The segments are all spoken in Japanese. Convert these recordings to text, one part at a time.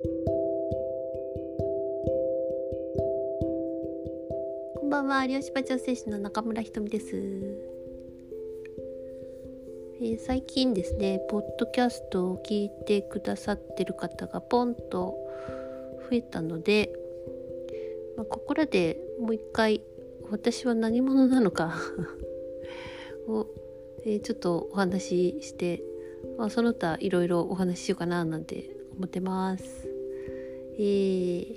こんばんは、漁師場調整士の中村ひとみです、えー、最近ですね、ポッドキャストを聞いてくださってる方がポンと増えたので、まあ、ここらでもう一回私は何者なのか を、えー、ちょっとお話しして、まあ、その他いろいろお話ししようかななんて思ってます。えー、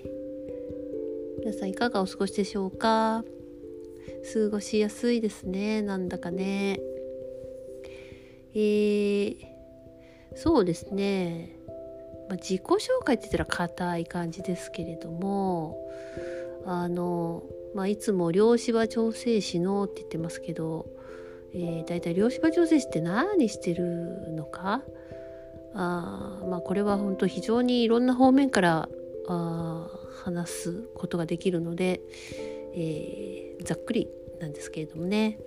皆さんいかがお過ごしでしょうか？過ごしやすいですね。なんだかね。えー、そうですね、まあ、自己紹介って言ったら硬い感じですけれどもあの、まあ、いつも量子場調整士のって言ってますけど、えー、だいたい量子場調整士って何してるのか？あまあこれは本当非常にいろんな方面からあ話すことができるので、えー、ざっくりなんですけれどもね、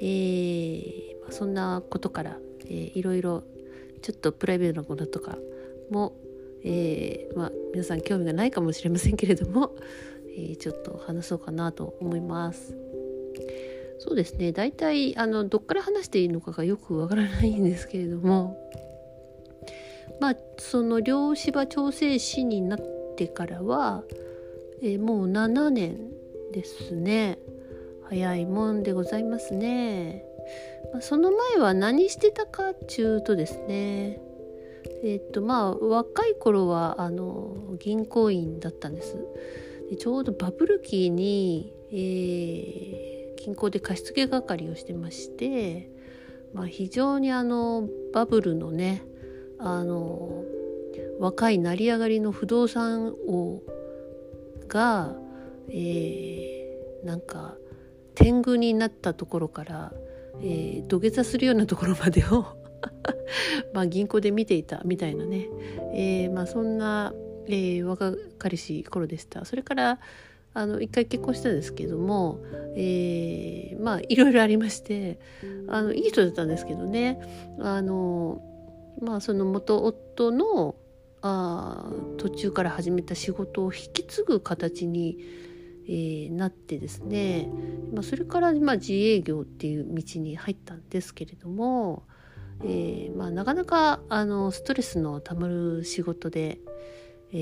えーま、そんなことから、えー、いろいろちょっとプライベートなこととかも、えーまあ、皆さん興味がないかもしれませんけれども、え、ちょっと話そうかなと思います。そうですね大体あのどっから話していいのかがよくわからないんですけれどもまあその量子場調整士になってからは、えー、もう7年ですね。早いもんでございますね、まあ、その前は何してたかっちゅうとですね。えっ、とまあ若い頃はあの銀行員だったんです。でちょうどバブル期に、えー、銀行で貸付係をしてまして、まあ、非常にあのバブルのねあの若い成り上がりの不動産王が、えー、なんか天狗になったところから、えー、土下座するようなところまでを まあ銀行で見ていたみたいなね、えー、まあそんな、えー、若かりし頃でした。それからあの一回結婚したんですけども、えー、まあいろいろありましてあのいい人だったんですけどねあのまあその元夫のあ途中から始めた仕事を引き継ぐ形に、えー、なってですね、まあ、それからまあ自営業っていう道に入ったんですけれども、えーまあ、なかなかあのストレスのたまる仕事で、え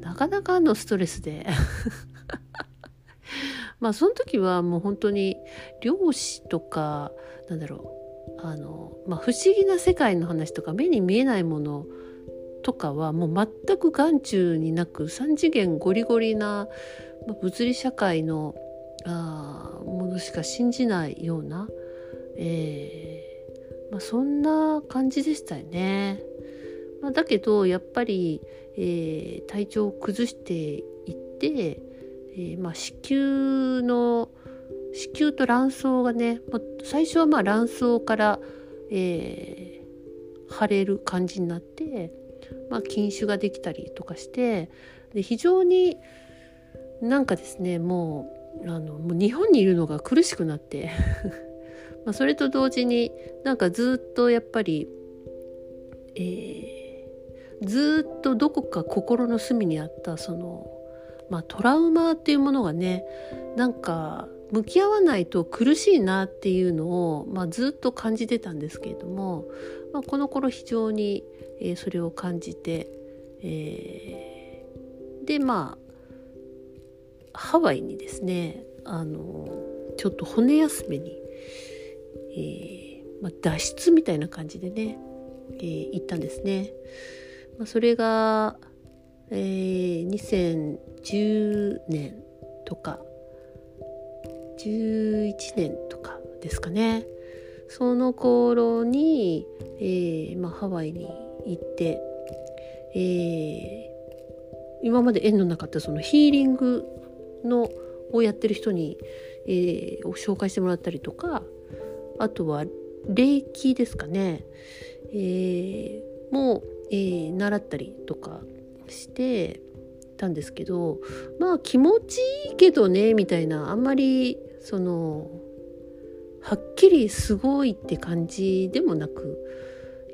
ー、なかなかのストレスで。まあその時はもう本当に漁師とかなんだろうあの、まあ、不思議な世界の話とか目に見えないものとかはもう全く眼中になく3次元ゴリゴリな、物理社会のあものしか信じないような、えーまあ、そんな感じでしたよね。まあ、だけどやっぱり、えー、体調を崩していって、えーまあ、子宮の子宮と卵巣がね最初はまあ卵巣から、えー、腫れる感じになって、まあ、筋腫ができたりとかしてで非常になんかですねもうあのもう日本にいるのが苦しくなって まあそれと同時になんかずっとやっぱり、えー、ずっとどこか心の隅にあったその、まあ、トラウマっていうものがねなんか向き合わないと苦しいなっていうのを、まあ、ずっと感じてたんですけれども、まあ、この頃非常に、えー、それを感じて、えー、でまあハワイにですねあのちょっと骨休めに、えーまあ、脱出みたいな感じでね、えー、行ったんですね。まあ、それが、えー、2010年とか11年とかですかね。その頃に、えーまあ、ハワイに行って、えー、今まで縁のなかったそのヒーリングのをやってる人に、えー、紹介してもらったりとかあとは霊気ですかね、えー、もえー、習ったりとかしてたんですけどまあ気持ちいいけどねみたいな。あんまりそのはっきりすごいって感じでもなく、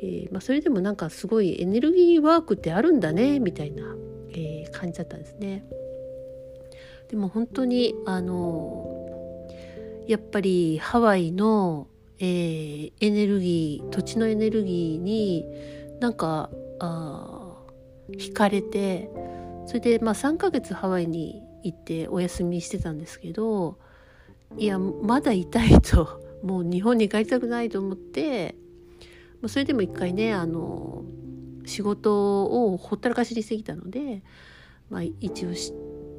えー、まあ、それでもなんかすごいエネルギーワークってあるんだねみたいな、えー、感じだったんですね。でも本当にあのやっぱりハワイの、えー、エネルギー土地のエネルギーになんかあ惹かれてそれでまあ3ヶ月ハワイに行ってお休みしてたんですけどいやまだ痛いと もう日本に帰りたくないと思ってそれでも一回ねあの仕事をほったらかしにしてきたので、まあ、一応一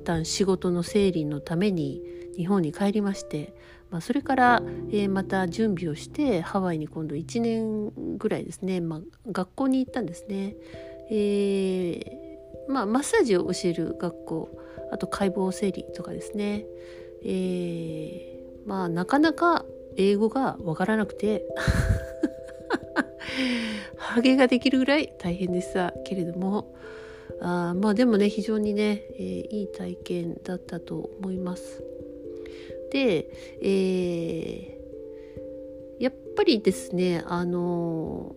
旦仕事の整理のために日本に帰りまして、まあ、それから、えー、また準備をしてハワイに今度1年ぐらいですね、まあ、学校に行ったんですね。えー、まあ、マッサージを教える学校あと解剖整理とかですね、えー、まあなかなか英語がわからなくてハゲができるぐらい大変でしたけれどもあまあでもね非常にね、えー、いい体験だったと思います。で、えー、やっぱりですねあの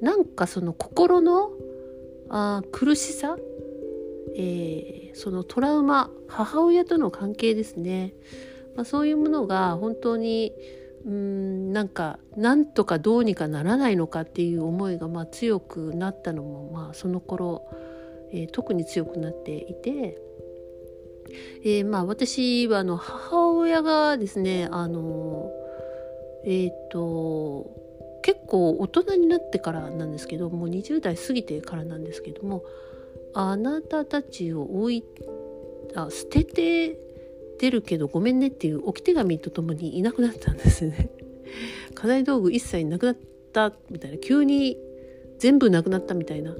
なんかその心のあ苦しさ、えー、そのトラウマ母親との関係ですね、まあ、そういうものが本当にうんなんかなんとかどうにかならないのかっていう思いがまあ強くなったのもまあその頃、えー、特に強くなっていて、えー、まあ私はあの母親がですねあのえっ、ー、と結構大人になってからなんですけどもう20代過ぎてからなんですけどもあなたたちを置いあ捨てて出るけどごめんねっていう置き手紙とともにいなくなったんですね。家財道具一切なくなったみたいな急に全部なくなったみたいな、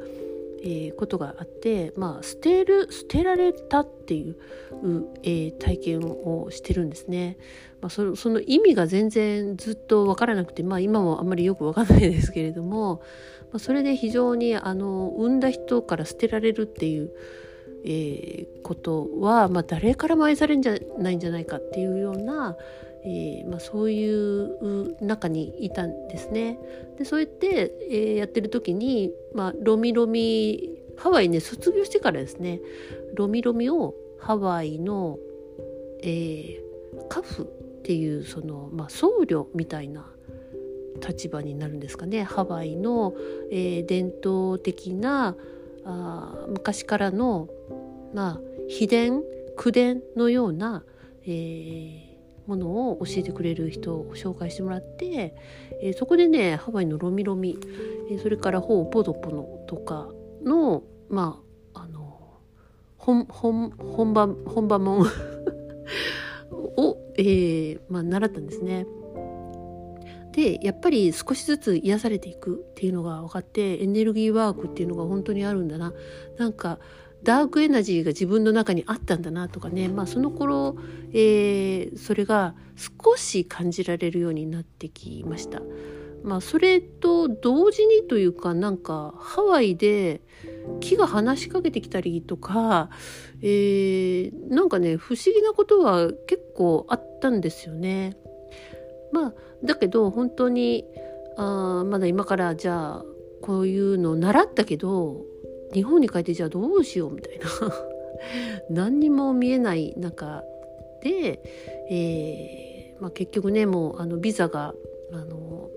えー、ことがあってまあ捨てる捨てられたっていう、えー、体験をしてるんですね。まあ、そのその意味が全然ずっと分からなくて、まあ、今もあんまりよく分かんないですけれども、まあ、それで非常にあの産んだ人から捨てられるっていうえー、ことは、まあ、誰からも愛されるんじゃないんじゃないかっていうような、えーまあ、そういう中にいたんですね。でそうやって、えー、やってる時に、まあ、ロミロミハワイね卒業してからですねロミロミをハワイの、えー、カフっていうその、まあ、僧侶みたいな立場になるんですかねハワイの、えー、伝統的なあ昔からの、まあ、秘伝口伝のような、えー、ものを教えてくれる人を紹介してもらって、えー、そこでねハワイのロミロミ、えー、それからホーポドポノとかのまああの本本本場本場門 を、えーまあ、習ったんですね。でやっぱり少しずつ癒されていくっていうのが分かってエネルギーワークっていうのが本当にあるんだななんかダークエナジーが自分の中にあったんだなとかね、まあ、その頃、えー、それが少し感じられるようになってきました。まあ、それと同時にというかなんかハワイで木が話しかけてきたりとか、えー、なんかね不思議なことは結構あったんですよね。まあだけど本当にあまだ今からじゃあこういうのを習ったけど日本に帰ってじゃあどうしようみたいな 何にも見えない中で、えーまあ、結局ねもうあのビザがあの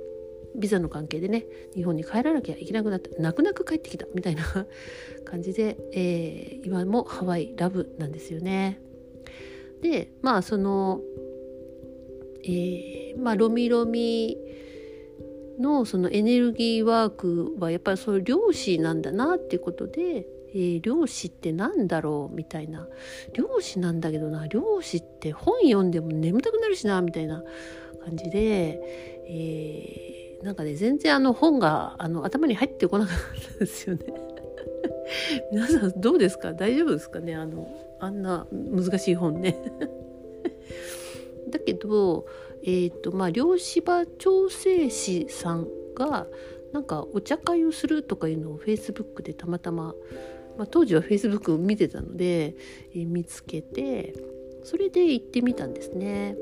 ビザの関係でね日本に帰らなきゃいけなくなって泣く泣く帰ってきたみたいな 感じで、えー、今もハワイラブなんですよね。でまあそのえー、まあ、ロミロミのそのエネルギーワークはやっぱりそれ漁師なんだなっていうことで、えー、漁師って何だろうみたいな漁師なんだけどな漁師って本読んでも眠たくなるしなみたいな感じで、えー、なんかね全然あの本があの頭に入ってこなかったんですよね。皆さんどうですか？大丈夫ですかね？あのあんな難しい本ね。だけど、えーとまあ、漁師場調整士さんがなんかお茶会をするとかいうのをフェイスブックでたまたま、まあ、当時はフェイスブックを見てたので、えー、見つけてそれで行ってみたんですね。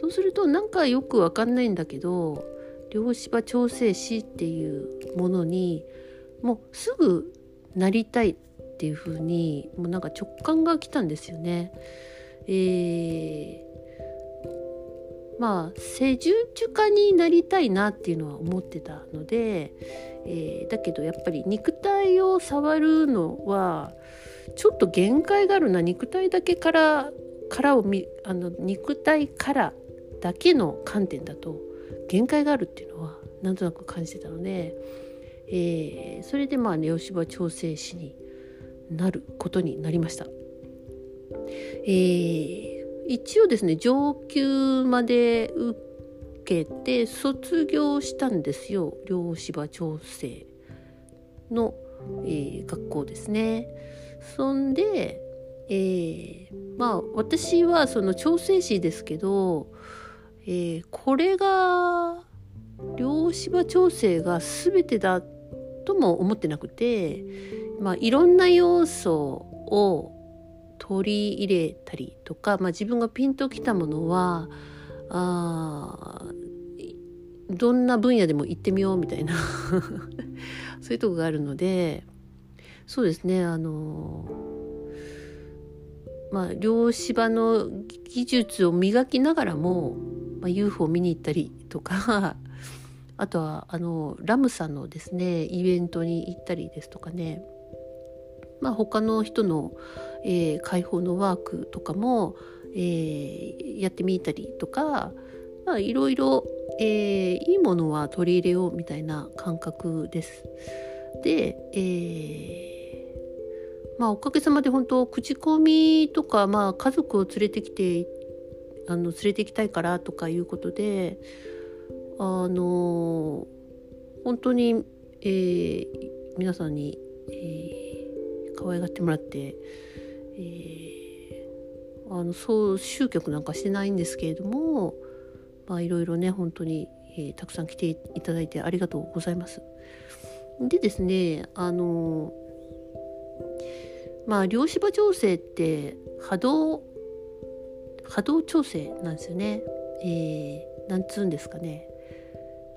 そうするとなんかよくわかんないんだけど量子場調整士っていうものにもうすぐなりたいっていう風にもうなんか直感が来たんですよね。えー、まあ施術家になりたいなっていうのは思ってたので、えー、だけどやっぱり肉体を触るのはちょっと限界があるな肉体だけからからをあの肉体からだけの観点だと限界があるっていうのはなんとなく感じてたので、えー、それでまあネオシバ調整士になることになりました。えー、一応ですね上級まで受けて卒業したんですよ両芝調整の、えー、学校ですね。そんで、えー、まあ私はその調整士ですけど、えー、これが両芝調整が全てだとも思ってなくて、まあ、いろんな要素を取り入れたりとか、まあ、自分がピンときたものはあどんな分野でも行ってみようみたいな そういうとこがあるのでそうですねあのまあ漁師場の技術を磨きながらも、まあ、UFO 見に行ったりとかあとはあのラムさんのですねイベントに行ったりですとかねまあ、他の人の、えー、解放のワークとかも、えー、やってみたりとか、まあ、いろいろ、えー、いいものは取り入れようみたいな感覚です。で、えまあ、おかげさまで本当口コミとか、まあ、家族を連れてきてあの連れて行きたいからとかいうことであの本当に、えー、皆さんに、えー、可愛がってもらって、えー、あのそう集客なんかしてないんですけれども、まあ、いろいろね本当に、えー、たくさん来ていただいてありがとうございます。でですねあのまあ量子場調整って波動波動調整なんですよね。えー、なんつうんですかね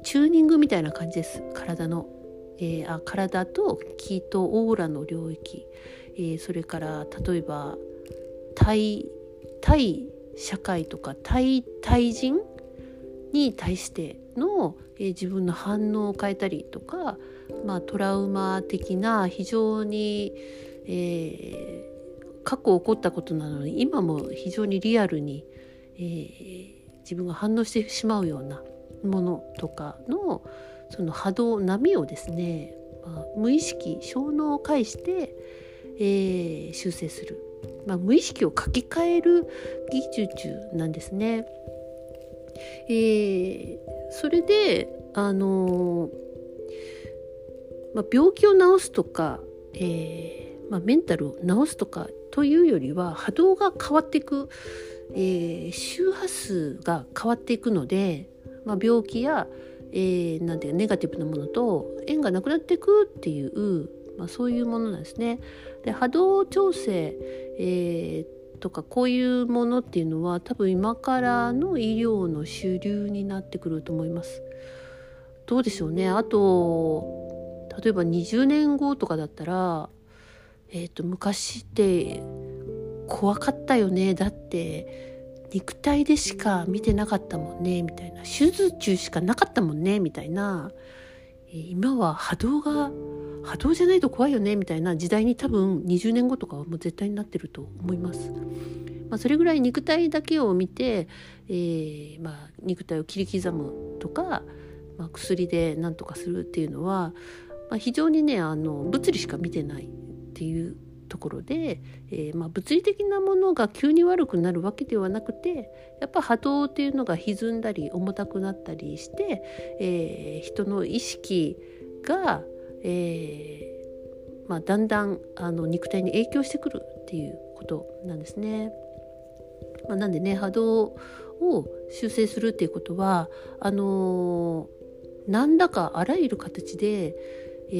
チューニングみたいな感じです体の。えー、あ体と気とオーラの領域、えー、それから例えば対対社会とか対対人に対しての、えー、自分の反応を変えたりとか、まあ、トラウマ的な非常にえー、過去起こったことなのに今も非常にリアルに、えー、自分が反応してしまうようなものとかのその波動波をですね、まあ、無意識小脳を介して、えー、修正する、まあ、無意識を書き換える技術なんですね。えー、それであのまあ、病気を治すとか、えーまあ、メンタルを治すとかというよりは波動が変わっていく、えー、周波数が変わっていくので、まあ、病気や、えー、なんていうネガティブなものと縁がなくなっていくっていう、まあ、そういうものなんですね。で波動調整、えー、とかこういうものっていうのは多分今からの医療の主流になってくると思います。どうでしょうねあと例えば20年後とかだったらえーと、昔って怖かったよねだって肉体でしか見てなかったもんねみたいな。手術中しかなかったもんねみたいな、え、今は波動が波動じゃないと怖いよねみたいな。時代に多分20年後とかはもう絶対になってると思います。まあ、それぐらい肉体だけを見て、えー、まあ、肉体を切り刻むとか、まあ、薬で何とかするっていうのは、まあ、非常にねあの物理しか見てないっていうところで、えー、まあ、物理的なものが急に悪くなるわけではなくてやっぱ波動っていうのが歪んだり重たくなったりして、えー、人の意識が、えー、まあ、だんだんあの肉体に影響してくるっていうことなんですね。まあ、なんでね波動を修正するっていうことはあの何らかあらゆる形でえ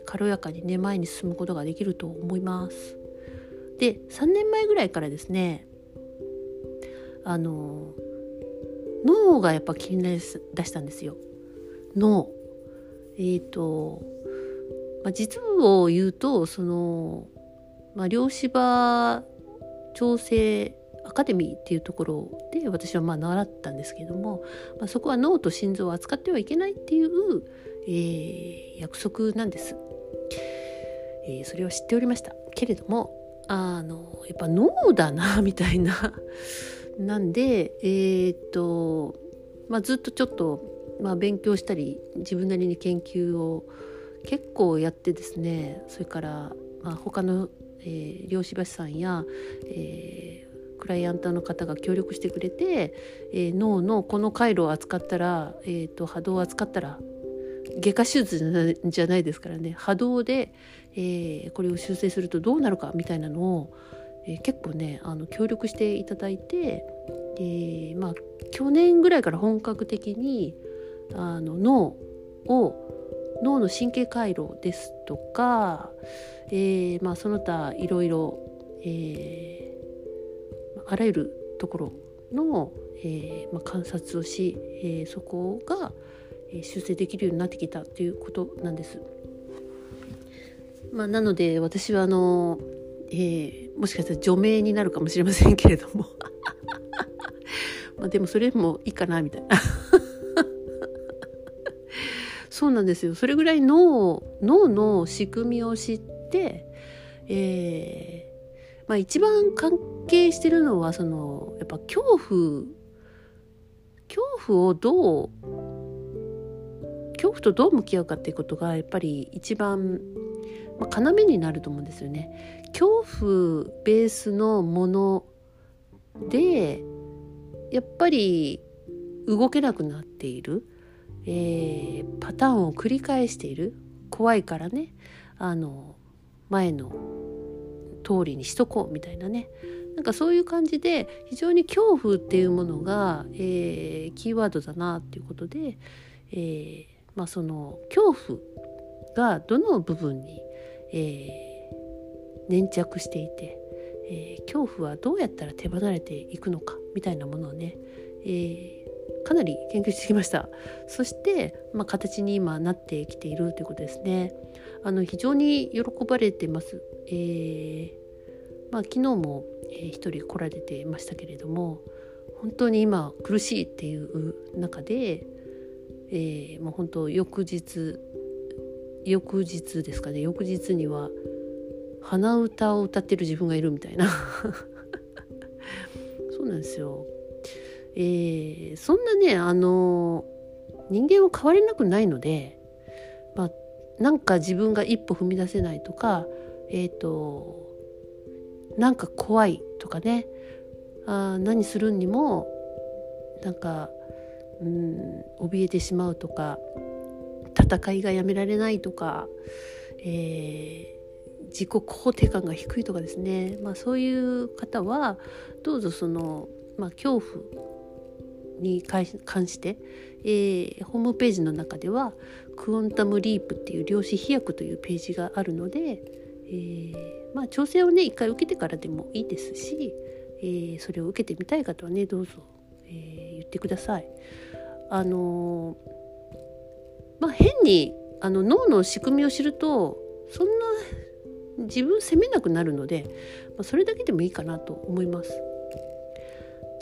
ー、軽やかにね前に進むことができると思います。で3年前ぐらいからですねあの脳がやっぱ気になりだしたんですよ。脳えっ、ー、と、まあ、実を言うとその、まあ、量子場調整アカデミーっていうところで私はまあ習ったんですけども、まあ、そこは脳と心臓を扱ってはいけないっていう、えー、約束なんです、えー、それを知っておりました。けれどもあのやっぱ脳だなみたいな。なんでえー、っと、まあ、ずっとちょっと、まあ、勉強したり自分なりに研究を結構やってですねそれから、まあ、他の、えー、漁師橋さんや、えー、クライアントの方が協力してくれて、えー、脳のこの回路を扱ったら、えーと、波動を扱ったら外科手術じゃないですからね。波動で、えー、これを修正するとどうなるかみたいなのを、えー、結構ねあの協力していただいて、えー、まあ去年ぐらいから本格的にあの脳を脳の神経回路ですとか、えーまあ、その他いろいろ、えー、あらゆるところの、えーまあ、観察をし、えー、そこが修正できるようになってきたということなんです。まあ、なので私はあの、えー、もしかしたら除名になるかもしれませんけれども。までもそれもいいかなみたいな。そうなんですよ。それぐらい脳脳の仕組みを知って、えーまあ、一番関係してるのはそのやっぱ恐怖。恐怖をどう恐怖とどう向き合うかっていうことがやっぱり一番、まあ、要になると思うんですよね。恐怖ベースのものでやっぱり動けなくなっている。えー、パターンを繰り返している怖いからねあの前の通りにしとこうみたいなねなんかそういう感じで非常に恐怖っていうものが、えー、キーワードだなっていうことで、えー、まあ、その恐怖がどの部分に、えー、粘着していて、え恐怖はどうやったら手離れていくのかみたいなものをね、えかなり研究してきました。そして、まあ、形に今なってきているということですね。あの非常に喜ばれてます、えー、まあ、昨日も、えー、一人来られてましたけれども本当に今苦しいっていう中で、えー、もう本当翌日翌日ですかね。翌日には鼻歌を歌ってる自分がいるみたいな。そうなんですよ。えー、そんなねあの人間は変われなくないので、まあ、なんか自分が一歩踏み出せないとかえっ、ー、となんか怖いとかね。あ何するにもなんかうん怯えてしまうとか戦いがやめられないとか、えー、自己肯定感が低いとかですね、まあ、そういう方はどうぞその、まあ、恐怖に関して、えー、ホームページの中ではクオンタムリープっていう量子飛躍というページがあるので、えー、まあ、調整をね一回受けてからでもいいですし、え、それを受けてみたい方はねどうぞ、え言ってください。あのまあ、変にあの脳の仕組みを知るとそんな自分責めなくなるので、まあ、それだけでもいいかなと思います。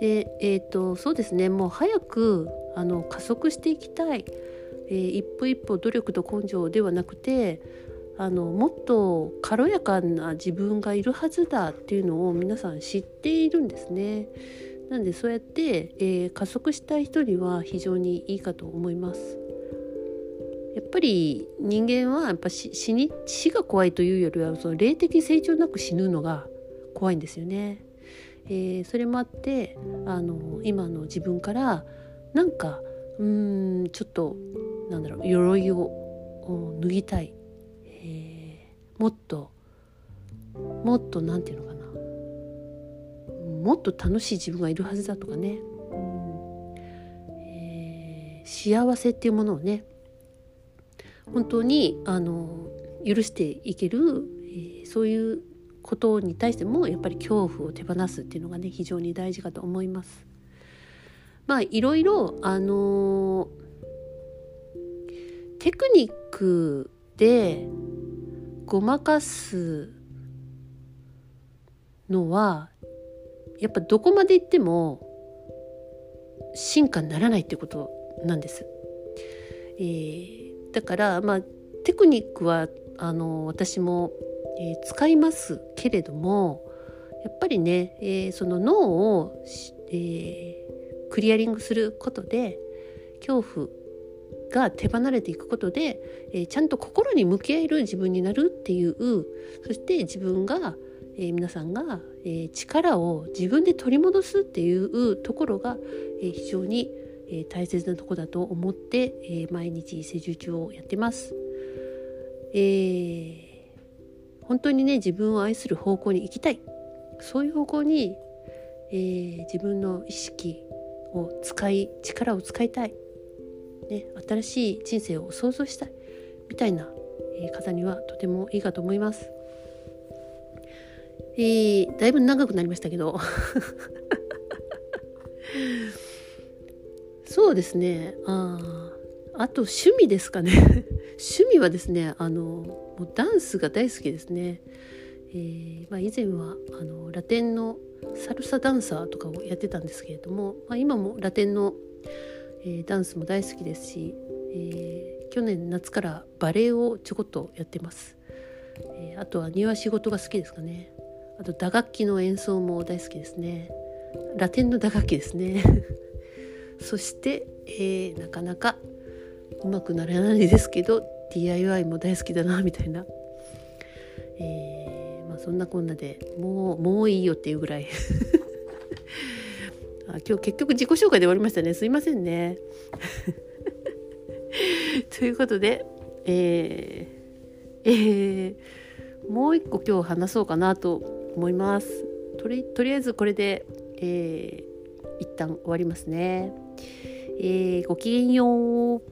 でえーと、そうですねもう早くあの加速していきたい、えー、一歩一歩努力と根性ではなくてあのもっと軽やかな自分がいるはずだっていうのを皆さん知っているんですね。なんでそうやって、えー、加速したい人には非常にいいかと思います。やっぱり人間はやっぱ死に死が怖いというよりはその霊的成長なく死ぬのが怖いんですよね。えー、それもあってあの今の自分からなんかうんちょっとなんだろう鎧を脱ぎたい、えー、もっともっと何て言うのかもっと楽しい自分がいるはずだとかね、えー、幸せっていうものをね本当にあの許していける、えー、そういうことに対してもやっぱり恐怖を手放すっていうのがね非常に大事かと思います。まあいろいろあのテクニックでごまかすのはやっぱどこまでいっても進化にならないっていうことなんです。えー、だからまあテクニックはあの私も、えー、使いますけれどもやっぱりね、えー、その脳を、えクリアリングすることで恐怖が手離れていくことで、えー、ちゃんと心に向き合える自分になるっていうそして自分が、えー、皆さんが、えー、力を自分で取り戻すっていうところが、え非常に、え大切なとこだと思って、え毎日施術をやってます。え本当にね自分を愛する方向に行きたいそういう方向に、え自分の意識を使い力を使いたいね、新しい人生を想像したいみたいな方にはとてもいいかと思います。えー、だいぶ長くなりましたけど。そうですね。ああと趣味ですかね。趣味はですねあのもうダンスが大好きですね、えー、まあ、以前はあのラテンのサルサダンサーとかをやってたんですけれども、まあ、今もラテンのえー、ダンスも大好きですし、えー、去年夏からバレエをちょこっとやってます、え、あとは庭仕事が好きですかね。あと打楽器の演奏も大好きですね。ラテンの打楽器ですね。そして、えなかなかうまくならないですけど DIY も大好きだなみたいな、えまあ、そんなこんなでもうもういいよっていうぐらい。あ今日結局自己紹介で終わりましたね。すいませんね。ということでえー、えー、もう一個今日話そうかなと思います。とりとりあえずこれで、えー、一旦終わりますね、えー、ごきげんよう。